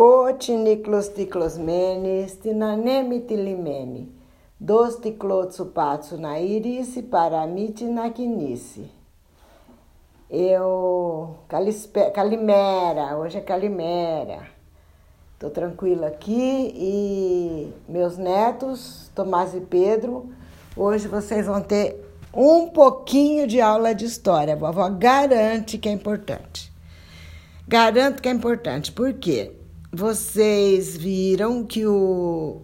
Cotiniclos ticlosmene, stinanemi tilimene, dos ticlotsupatsu na irice, paramite na quinice. Eu, Calimera, hoje é Calimera. Estou tranquila aqui e meus netos, Tomás e Pedro, hoje vocês vão ter um pouquinho de aula de história. A vovó garante que é importante. Garanto que é importante, porque vocês viram que o,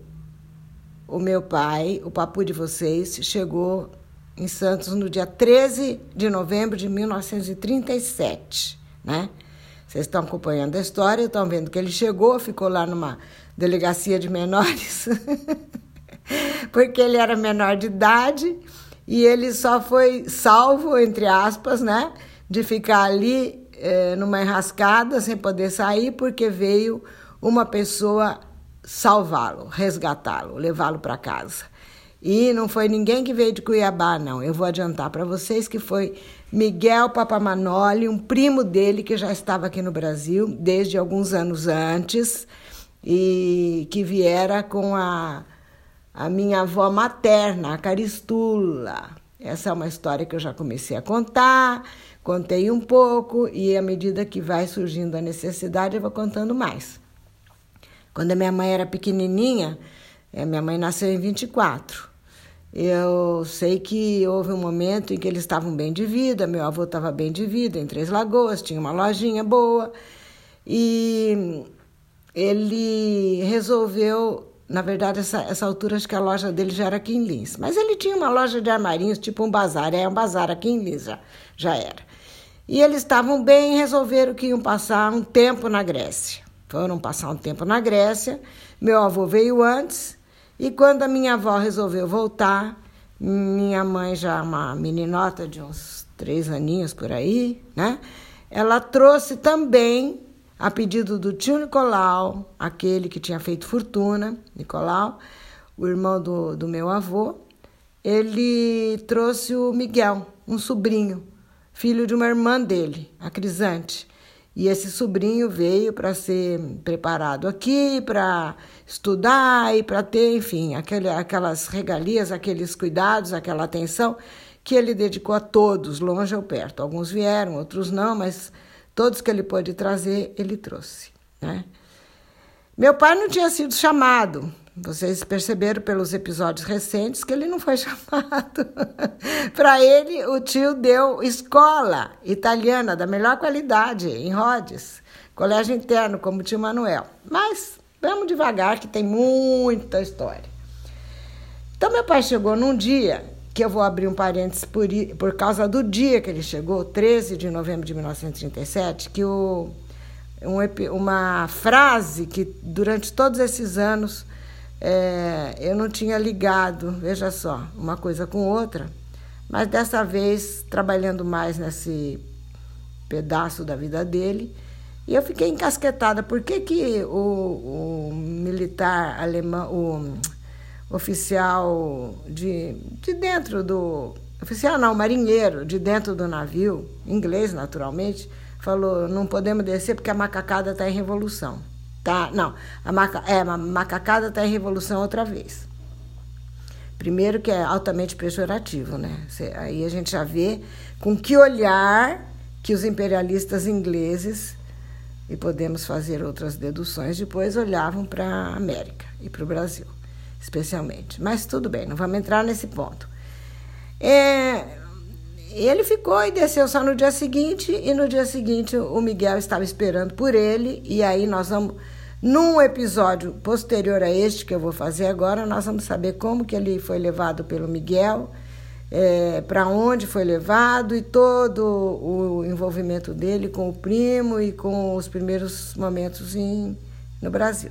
o meu pai, o papu de vocês, chegou em Santos no dia 13 de novembro de 1937, né? Vocês estão acompanhando a história, estão vendo que ele chegou, ficou lá numa delegacia de menores, porque ele era menor de idade e ele só foi salvo, entre aspas, né, de ficar ali é, numa enrascada sem poder sair, porque veio uma pessoa salvá-lo, resgatá-lo, levá-lo para casa. E não foi ninguém que veio de Cuiabá, não. Eu vou adiantar para vocês que foi Miguel Papamanoli, um primo dele que já estava aqui no Brasil desde alguns anos antes e que viera com a, a minha avó materna, a Caristula. Essa é uma história que eu já comecei a contar, contei um pouco e à medida que vai surgindo a necessidade eu vou contando mais. Quando a minha mãe era pequenininha, eh, minha mãe nasceu em 24. Eu sei que houve um momento em que eles estavam bem de vida, meu avô estava bem de vida em Três Lagoas, tinha uma lojinha boa e ele resolveu, na verdade, essa, essa altura acho que a loja dele já era aqui em Lins, mas ele tinha uma loja de armarinhos, tipo um bazar, é um bazar aqui em Lins já, já era. E eles estavam bem, resolveram que iam passar um tempo na Grécia. Foram passar um tempo na Grécia. Meu avô veio antes e quando a minha avó resolveu voltar, minha mãe já uma meninota de uns três aninhos por aí, né? Ela trouxe também, a pedido do tio Nicolau, aquele que tinha feito fortuna, Nicolau, o irmão do, do meu avô, ele trouxe o Miguel, um sobrinho, filho de uma irmã dele, a Crisante. E esse sobrinho veio para ser preparado aqui, para estudar e para ter, enfim, aquele, aquelas regalias, aqueles cuidados, aquela atenção que ele dedicou a todos, longe ou perto. Alguns vieram, outros não, mas todos que ele pôde trazer, ele trouxe. Né? Meu pai não tinha sido chamado, vocês perceberam pelos episódios recentes que ele não foi chamado. Para ele, o tio deu escola italiana da melhor qualidade em Rhodes, colégio interno, como o tio Manuel. Mas vamos devagar, que tem muita história. Então, meu pai chegou num dia, que eu vou abrir um parênteses por, por causa do dia que ele chegou, 13 de novembro de 1937, que o, um, uma frase que durante todos esses anos é, eu não tinha ligado, veja só, uma coisa com outra, mas dessa vez trabalhando mais nesse pedaço da vida dele, e eu fiquei encasquetada. Por que, que o, o militar alemão, o oficial de, de dentro do. Oficial não, marinheiro, de dentro do navio, inglês naturalmente, falou: não podemos descer porque a macacada está em revolução. Tá? Não, a, maca, é, a macacada está em revolução outra vez. Primeiro que é altamente pejorativo, né? Aí a gente já vê com que olhar que os imperialistas ingleses, e podemos fazer outras deduções depois, olhavam para a América e para o Brasil, especialmente. Mas tudo bem, não vamos entrar nesse ponto. É, ele ficou e desceu só no dia seguinte, e no dia seguinte o Miguel estava esperando por ele, e aí nós vamos num episódio posterior a este que eu vou fazer agora, nós vamos saber como que ele foi levado pelo Miguel, é, para onde foi levado e todo o envolvimento dele com o primo e com os primeiros momentos em, no Brasil.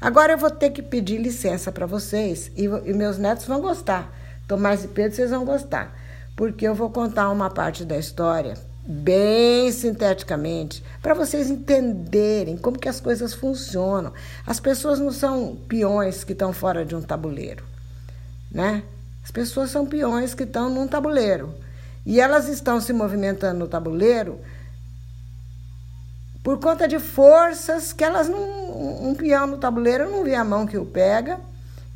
Agora eu vou ter que pedir licença para vocês e, e meus netos vão gostar. Tomás e Pedro, vocês vão gostar, porque eu vou contar uma parte da história bem sinteticamente, para vocês entenderem como que as coisas funcionam. As pessoas não são peões que estão fora de um tabuleiro, né? As pessoas são peões que estão num tabuleiro. E elas estão se movimentando no tabuleiro por conta de forças que elas não, um, peão no tabuleiro não vê a mão que o pega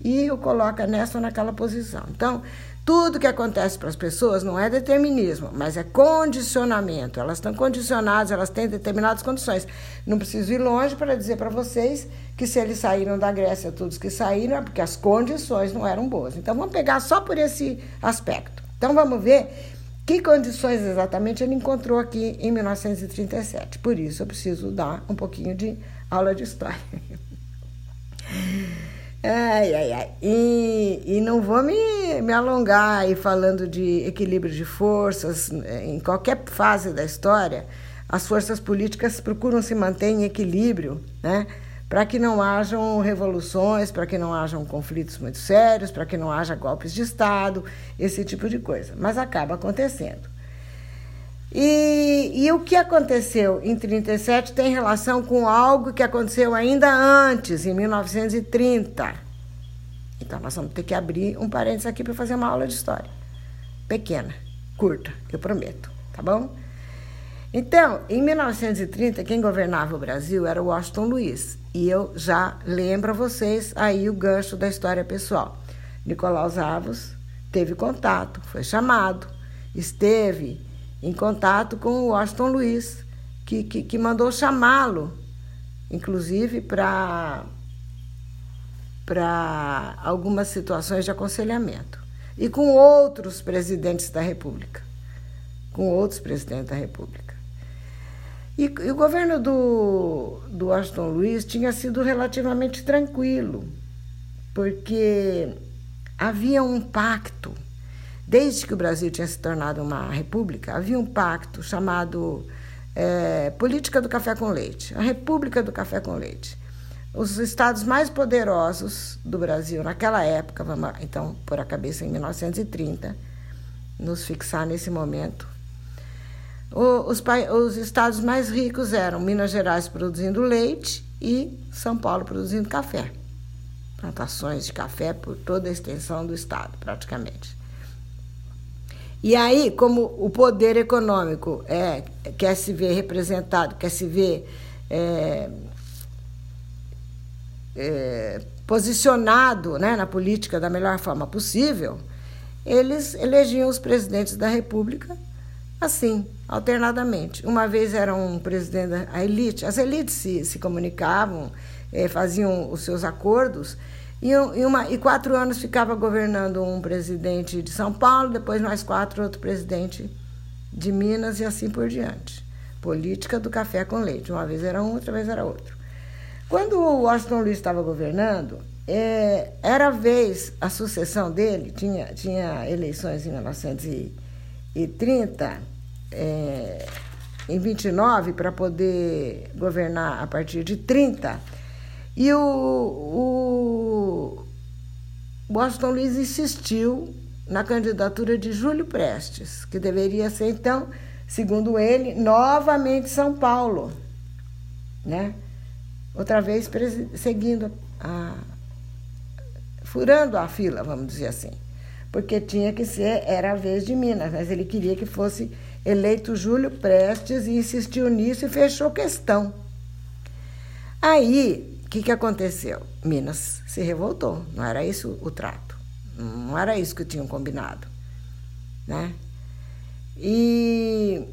e o coloca nessa ou naquela posição. Então, tudo que acontece para as pessoas não é determinismo, mas é condicionamento. Elas estão condicionadas, elas têm determinadas condições. Não preciso ir longe para dizer para vocês que se eles saíram da Grécia, todos que saíram, é porque as condições não eram boas. Então vamos pegar só por esse aspecto. Então vamos ver que condições exatamente ele encontrou aqui em 1937. Por isso eu preciso dar um pouquinho de aula de história. Ai, ai, ai. E, e não vou me, me alongar aí falando de equilíbrio de forças. Em qualquer fase da história, as forças políticas procuram se manter em equilíbrio, né? Para que não hajam revoluções, para que não hajam conflitos muito sérios, para que não haja golpes de Estado, esse tipo de coisa. Mas acaba acontecendo. E, e, o que aconteceu em 37 tem relação com algo que aconteceu ainda antes, em 1930. Então nós vamos ter que abrir um parênteses aqui para fazer uma aula de história. Pequena, curta, eu prometo, tá bom? Então, em 1930, quem governava o Brasil era o Washington Luiz. E eu já lembro a vocês aí o gancho da história pessoal. Nicolau Zavos teve contato, foi chamado, esteve em contato com o Washington Luiz, que, que, que mandou chamá-lo, inclusive para para algumas situações de aconselhamento. E com outros presidentes da República. Com outros presidentes da República. E, e o governo do, do Washington Luiz tinha sido relativamente tranquilo, porque havia um pacto Desde que o Brasil tinha se tornado uma república, havia um pacto chamado é, Política do Café com Leite, a República do Café com Leite. Os estados mais poderosos do Brasil naquela época, vamos então pôr a cabeça em 1930, nos fixar nesse momento. Os, os estados mais ricos eram Minas Gerais produzindo leite e São Paulo produzindo café. Plantações de café por toda a extensão do estado, praticamente. E aí, como o poder econômico é, quer se ver representado, quer se ver é, é, posicionado né, na política da melhor forma possível, eles elegiam os presidentes da República assim, alternadamente. Uma vez era um presidente, a elite, as elites se, se comunicavam, é, faziam os seus acordos e, e, uma, e quatro anos ficava governando um presidente de São Paulo, depois mais quatro, outro presidente de Minas e assim por diante. Política do café com leite. Uma vez era um, outra vez era outro. Quando o Washington Luiz estava governando, é, era a vez, a sucessão dele, tinha, tinha eleições em 1930, é, em 29, para poder governar a partir de 30. E o, o Washington Luiz insistiu na candidatura de Júlio Prestes, que deveria ser, então, segundo ele, novamente São Paulo. Né? Outra vez seguindo a. furando a fila, vamos dizer assim. Porque tinha que ser, era a vez de Minas, mas ele queria que fosse eleito Júlio Prestes e insistiu nisso e fechou questão. Aí que, que aconteceu? Minas se revoltou. Não era isso o trato. Não era isso que tinham combinado. Né? E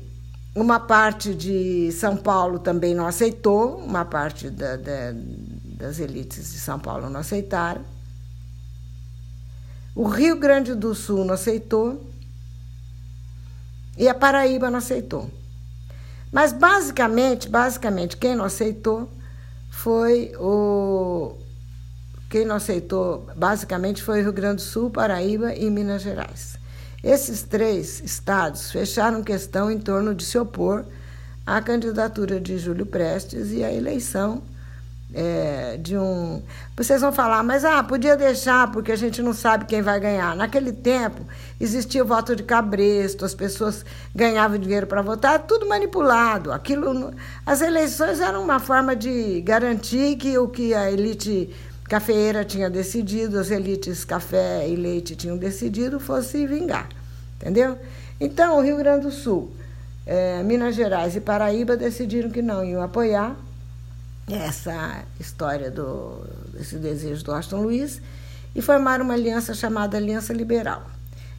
uma parte de São Paulo também não aceitou, uma parte da, da, das elites de São Paulo não aceitaram. O Rio Grande do Sul não aceitou e a Paraíba não aceitou. Mas basicamente, basicamente quem não aceitou foi o. Quem não aceitou, basicamente, foi o Rio Grande do Sul, Paraíba e Minas Gerais. Esses três estados fecharam questão em torno de se opor à candidatura de Júlio Prestes e à eleição é, de um. Vocês vão falar, mas ah, podia deixar porque a gente não sabe quem vai ganhar. Naquele tempo existia o voto de cabresto, as pessoas ganhavam dinheiro para votar, tudo manipulado. Aquilo, as eleições eram uma forma de garantir que o que a elite cafeeira tinha decidido, as elites café e leite tinham decidido, fosse vingar, entendeu? Então, o Rio Grande do Sul, é, Minas Gerais e Paraíba decidiram que não iam apoiar essa história do, desse desejo do Aston Luiz e formaram uma aliança chamada Aliança Liberal.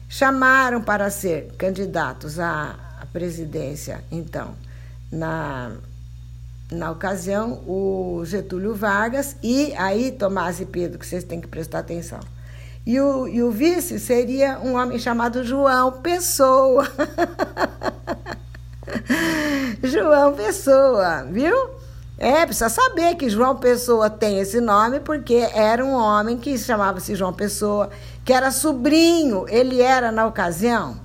Chamaram para ser candidatos à, à presidência, então, na, na ocasião, o Getúlio Vargas e aí Tomás e Pedro, que vocês têm que prestar atenção. E o, e o vice seria um homem chamado João Pessoa. João Pessoa, viu? É, precisa saber que João Pessoa tem esse nome porque era um homem que chamava-se João Pessoa, que era sobrinho, ele era, na ocasião,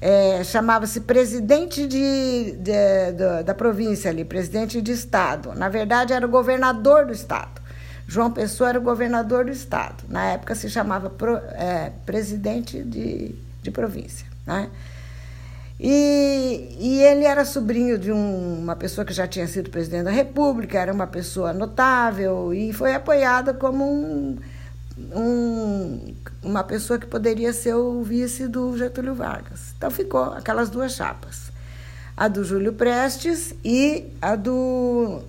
é, chamava-se presidente de, de, de, da província ali, presidente de estado. Na verdade, era o governador do estado. João Pessoa era o governador do estado. Na época se chamava pro, é, presidente de, de província. Né? E, e ele era sobrinho de um, uma pessoa que já tinha sido presidente da República, era uma pessoa notável e foi apoiada como um, um, uma pessoa que poderia ser o vice do Getúlio Vargas. Então ficou aquelas duas chapas, a do Júlio Prestes e a do,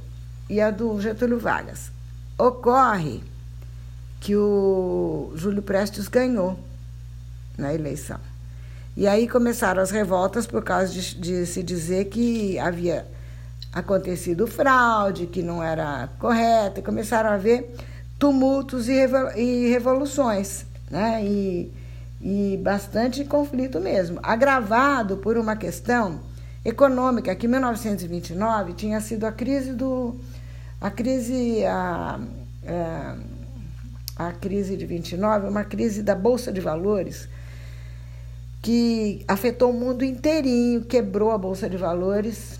e a do Getúlio Vargas. Ocorre que o Júlio Prestes ganhou na eleição. E aí começaram as revoltas por causa de, de se dizer que havia acontecido fraude, que não era correto, e começaram a haver tumultos e, e revoluções, né? E, e bastante conflito mesmo, agravado por uma questão econômica que em 1929 tinha sido a crise do a crise a, a, a crise de 29, uma crise da bolsa de valores que afetou o mundo inteirinho, quebrou a Bolsa de Valores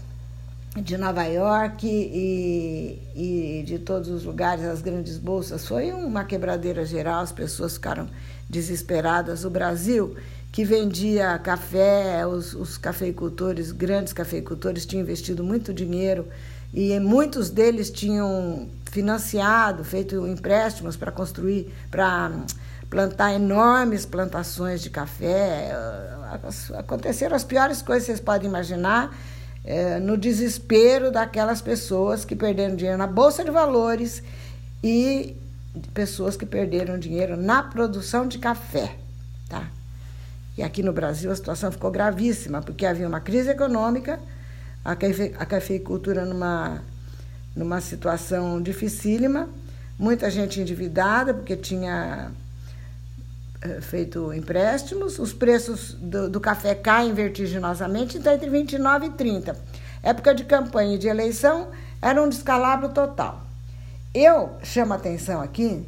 de Nova York e, e de todos os lugares, as grandes bolsas. Foi uma quebradeira geral, as pessoas ficaram desesperadas. O Brasil, que vendia café, os, os cafeicultores, grandes cafeicultores, tinham investido muito dinheiro e muitos deles tinham financiado, feito empréstimos para construir, para plantar enormes plantações de café. Aconteceram as piores coisas que vocês podem imaginar é, no desespero daquelas pessoas que perderam dinheiro na Bolsa de Valores e pessoas que perderam dinheiro na produção de café. Tá? E aqui no Brasil a situação ficou gravíssima, porque havia uma crise econômica, a, cafe, a cafeicultura numa, numa situação dificílima, muita gente endividada, porque tinha eh, feito empréstimos, os preços do, do, café caem vertiginosamente, então entre 29 e 30. Época de campanha e de eleição era um descalabro total. Eu chamo a atenção aqui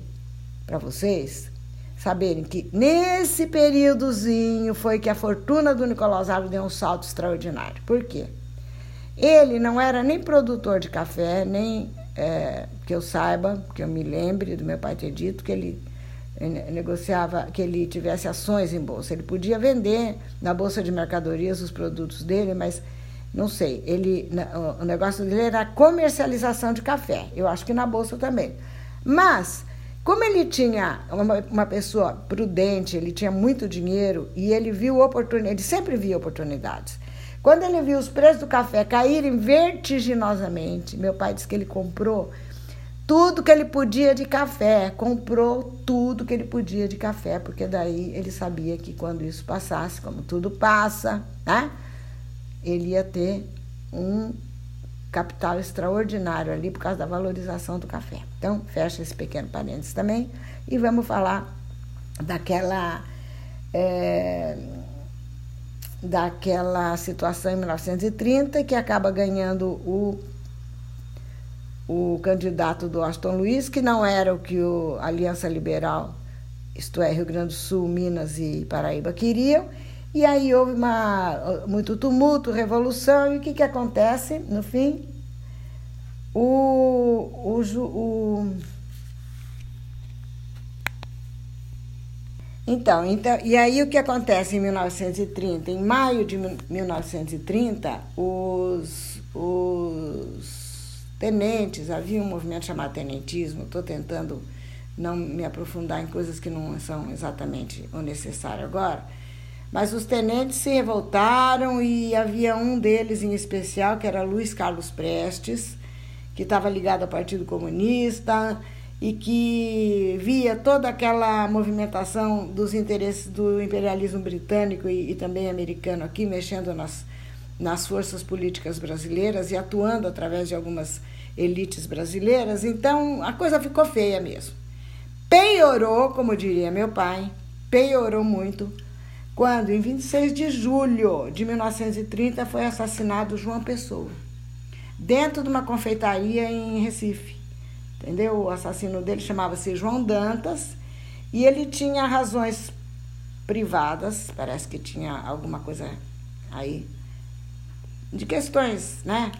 para vocês saberem que nesse períodozinho foi que a fortuna do Nicolau Ávila deu um salto extraordinário. Por quê? Ele não era nem produtor de café, nem é, que eu saiba, que eu me lembre do meu pai ter dito que ele negociava que ele tivesse ações em bolsa. Ele podia vender na bolsa de mercadorias os produtos dele, mas não sei. Ele, o negócio dele era comercialização de café. Eu acho que na bolsa também. Mas como ele tinha uma, uma pessoa prudente, ele tinha muito dinheiro e ele viu oportunidades, ele sempre via oportunidades. Quando ele viu os preços do café caírem vertiginosamente, meu pai disse que ele comprou tudo que ele podia de café, comprou tudo que ele podia de café, porque daí ele sabia que quando isso passasse, como tudo passa, né? Ele ia ter um capital extraordinário ali por causa da valorização do café. Então, fecha esse pequeno parênteses também e vamos falar daquela é, daquela situação em 1930 que acaba ganhando o o candidato do Aston Luiz, que não era o que o Aliança Liberal, isto é, Rio Grande do Sul, Minas e Paraíba queriam. E aí houve uma, muito tumulto, revolução, e o que, que acontece no fim? O, o, o então, então, e aí o que acontece em 1930? Em maio de 1930, os, os tenentes, havia um movimento chamado tenentismo, estou tentando não me aprofundar em coisas que não são exatamente o necessário agora, mas os tenentes se revoltaram e havia um deles em especial, que era Luiz Carlos Prestes, que estava ligado ao Partido Comunista e que via toda aquela movimentação dos interesses do imperialismo britânico e, e também americano aqui, mexendo nas, nas forças políticas brasileiras e atuando através de algumas elites brasileiras. Então a coisa ficou feia mesmo. Piorou, como diria meu pai, piorou muito quando, em 26 de julho de 1930, foi assassinado João Pessoa, dentro de uma confeitaria em Recife. Entendeu? O assassino dele chamava-se João Dantas e ele tinha razões privadas, parece que tinha alguma coisa aí de questões, né?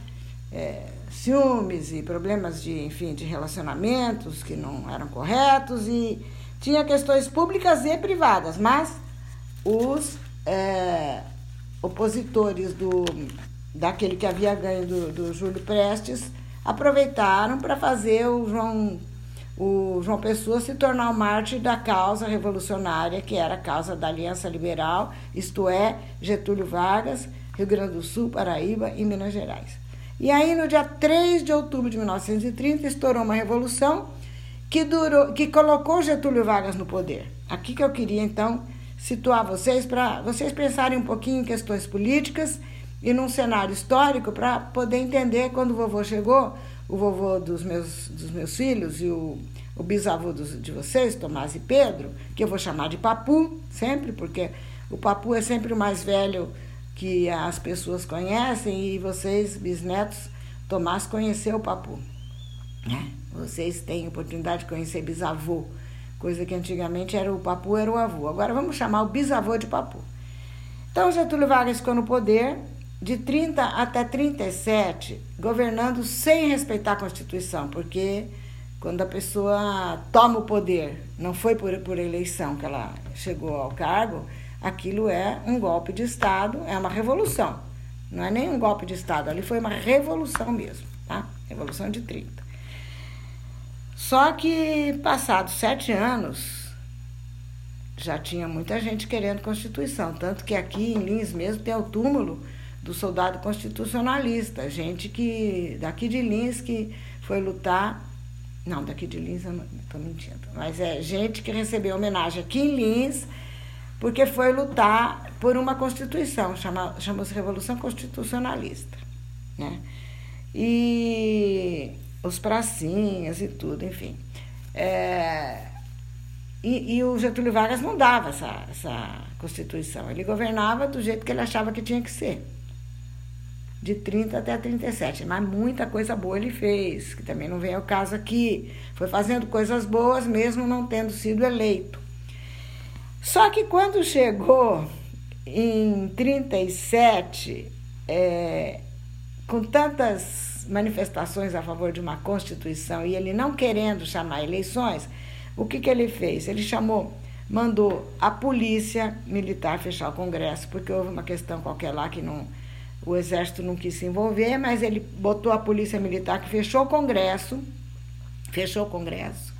É, ciúmes e problemas de, enfim, de relacionamentos que não eram corretos e tinha questões públicas e privadas, mas os é, opositores do, daquele que havia ganho do, do Júlio Prestes aproveitaram para fazer o João, o João Pessoa se tornar o mártir da causa revolucionária, que era a causa da Aliança Liberal, isto é, Getúlio Vargas, Rio Grande do Sul, Paraíba e Minas Gerais. E aí, no dia 3 de outubro de 1930, estourou uma revolução que, durou, que colocou Getúlio Vargas no poder. Aqui que eu queria, então, situar vocês para vocês pensarem um pouquinho em questões políticas e num cenário histórico para poder entender quando o vovô chegou, o vovô dos meus, dos meus filhos e o, o bisavô dos, de vocês, Tomás e Pedro, que eu vou chamar de Papu, sempre, porque o Papu é sempre o mais velho que as pessoas conhecem e vocês, bisnetos, Tomás conheceu o Papu. Né? Vocês têm oportunidade de conhecer bisavô coisa que antigamente era o papu, era o avô. Agora vamos chamar o bisavô de papu. Então Getúlio Vargas ficou no poder de 30 até 37, governando sem respeitar a Constituição, porque quando a pessoa toma o poder, não foi por, por eleição que ela chegou ao cargo, aquilo é um golpe de Estado, é uma revolução. Não é nem um golpe de Estado, ali foi uma revolução mesmo, tá? Revolução de 30. Só que, passados sete anos, já tinha muita gente querendo Constituição. Tanto que aqui em Lins mesmo tem o túmulo do soldado constitucionalista. Gente que, daqui de Lins, que foi lutar. Não, daqui de Lins eu estou mentindo. Mas é gente que recebeu homenagem aqui em Lins, porque foi lutar por uma Constituição, chama, chamou-se Revolução Constitucionalista. Né? E os pracinhas e tudo, enfim. É, e, e, o Getúlio Vargas não dava essa, essa Constituição. Ele governava do jeito que ele achava que tinha que ser. De 30 até 37. Mas muita coisa boa ele fez, que também não vem ao caso aqui. Foi fazendo coisas boas, mesmo não tendo sido eleito. Só que quando chegou em 37, é, com tantas manifestações a favor de uma Constituição e ele não querendo chamar eleições, o que, que ele fez? Ele chamou, mandou a polícia militar fechar o Congresso, porque houve uma questão qualquer lá que não, o Exército não quis se envolver, mas ele botou a polícia militar que fechou o Congresso, fechou o Congresso,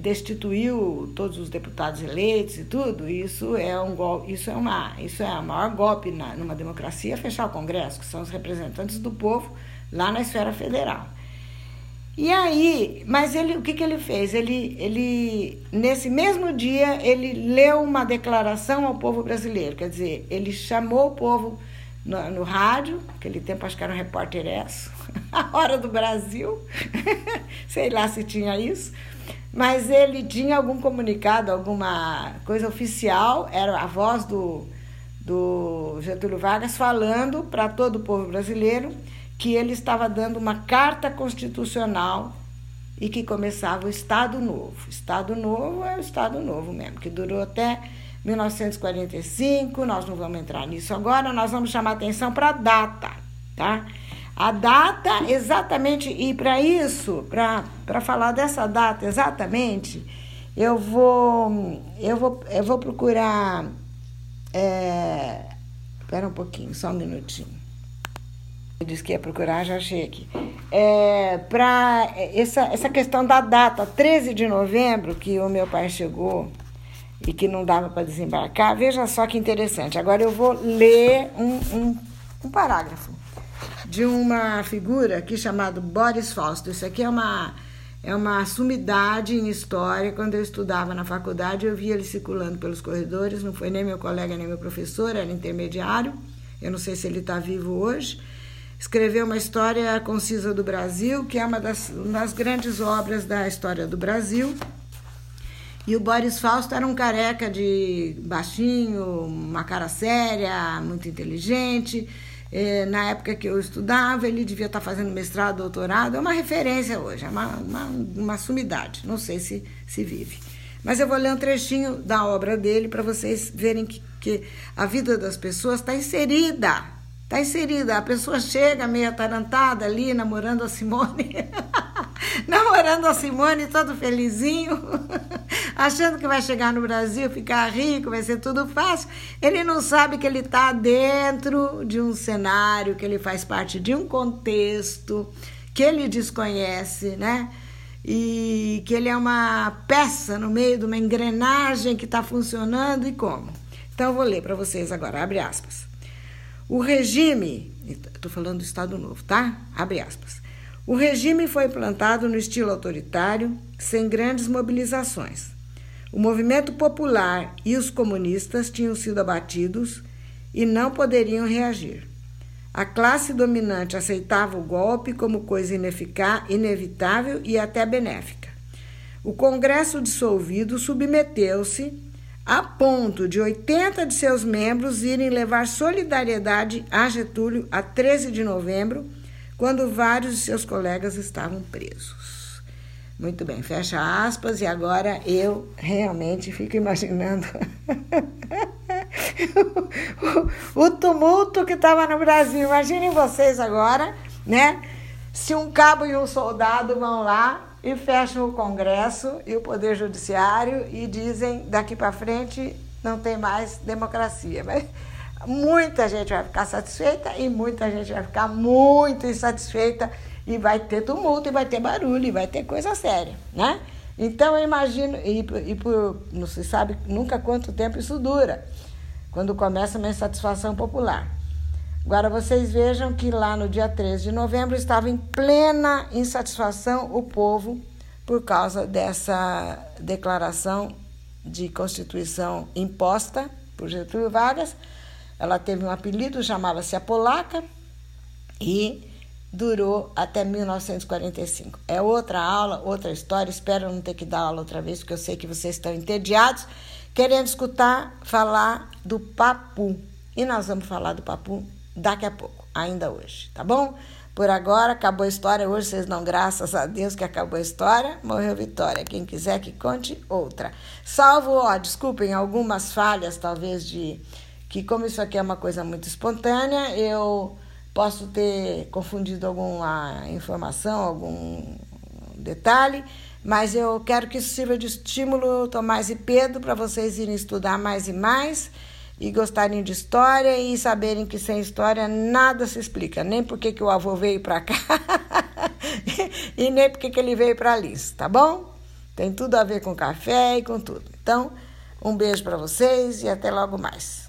destituiu todos os deputados eleitos e tudo, isso é um golpe, isso é uma, isso é o maior golpe na, numa democracia fechar o Congresso, que são os representantes do povo lá na esfera federal. E aí, mas ele, o que, que ele fez? Ele, ele, nesse mesmo dia, ele leu uma declaração ao povo brasileiro, quer dizer, ele chamou o povo no, no rádio, aquele tempo acho que era um repórter isso, a hora do Brasil, sei lá se tinha isso, mas ele tinha algum comunicado, alguma coisa oficial, era a voz do, do Getúlio Vargas falando para todo o povo brasileiro que ele estava dando uma carta constitucional e que começava o Estado Novo. Estado Novo é o Estado Novo mesmo, que durou até 1945, nós não vamos entrar nisso agora, nós vamos chamar atenção para a data, tá? A data exatamente, e para isso, para falar dessa data exatamente, eu vou, eu vou, eu vou procurar. É, um pouquinho, só um minutinho. Eu disse que ia procurar, já achei aqui. É, para essa, essa questão da data, 13 de novembro, que o meu pai chegou e que não dava para desembarcar, veja só que interessante. Agora eu vou ler um, um, um parágrafo de uma figura aqui chamada Boris Fausto. Isso aqui é uma, é uma sumidade em história. Quando eu estudava na faculdade, eu via ele circulando pelos corredores. Não foi nem meu colega, nem meu professor, era intermediário. Eu não sei se ele está vivo hoje. Escreveu uma história concisa do Brasil, que é uma das, das grandes obras da história do Brasil. E o Boris Fausto era um careca de baixinho, uma cara séria, muito inteligente. É, na época que eu estudava, ele devia estar fazendo mestrado, doutorado. É uma referência hoje, é uma, uma, uma sumidade. Não sei se, se vive. Mas eu vou ler um trechinho da obra dele para vocês verem que, que a vida das pessoas está inserida. Está inserida. A pessoa chega meio atarantada ali, namorando a Simone. namorando a Simone, todo felizinho, achando que vai chegar no Brasil, ficar rico, vai ser tudo fácil. Ele não sabe que ele está dentro de um cenário, que ele faz parte de um contexto que ele desconhece, né? E que ele é uma peça no meio de uma engrenagem que está funcionando e como. Então, vou ler para vocês agora, abre aspas. O regime, estou falando do Estado Novo, tá? Abre aspas. O regime foi implantado no estilo autoritário, sem grandes mobilizações. O movimento popular e os comunistas tinham sido abatidos e não poderiam reagir. A classe dominante aceitava o golpe como coisa inevitável e até benéfica. O Congresso dissolvido submeteu-se a ponto de 80 de seus membros irem levar solidariedade a Getúlio a 13 de novembro quando vários de seus colegas estavam presos. Muito bem, fecha aspas, e agora eu realmente fico imaginando o, tumulto que estava no Brasil. Imaginem vocês agora, né? Se um cabo e um soldado vão lá e fecham o Congresso e o Poder Judiciário e dizem daqui para frente não tem mais democracia. Mas muita gente vai ficar satisfeita e muita gente vai ficar muito insatisfeita e vai ter tumulto, e vai ter barulho, e vai ter coisa séria, né? Então eu imagino, e, e por não se sabe nunca quanto tempo isso dura, quando começa uma insatisfação popular. Agora vocês vejam que lá no dia 13 de novembro estava em plena insatisfação o povo por causa dessa declaração de Constituição imposta por Getúlio Vargas ela teve um apelido, chamava-se a Polaca e durou até 1945. É outra aula, outra história. Espero não ter que dar aula outra vez, porque eu sei que vocês estão entediados, querendo escutar falar do Papu. E nós vamos falar do Papu daqui a pouco, ainda hoje, tá bom? Por agora, acabou a história. Hoje vocês não, graças a Deus que acabou a história. Morreu Vitória. Quem quiser que conte outra. Salvo, ó, desculpem, algumas falhas, talvez, de que como isso aqui é uma coisa muito espontânea, eu posso ter confundido alguma informação, algum detalhe, mas eu quero que isso sirva de estímulo, Tomás e Pedro, para vocês irem estudar mais e mais e gostarem de história e saberem que sem história nada se explica, nem porque que o avô veio para cá e nem porque que ele veio para ali, tá bom? Tem tudo a ver com café e com tudo. Então, um beijo para vocês e até logo mais.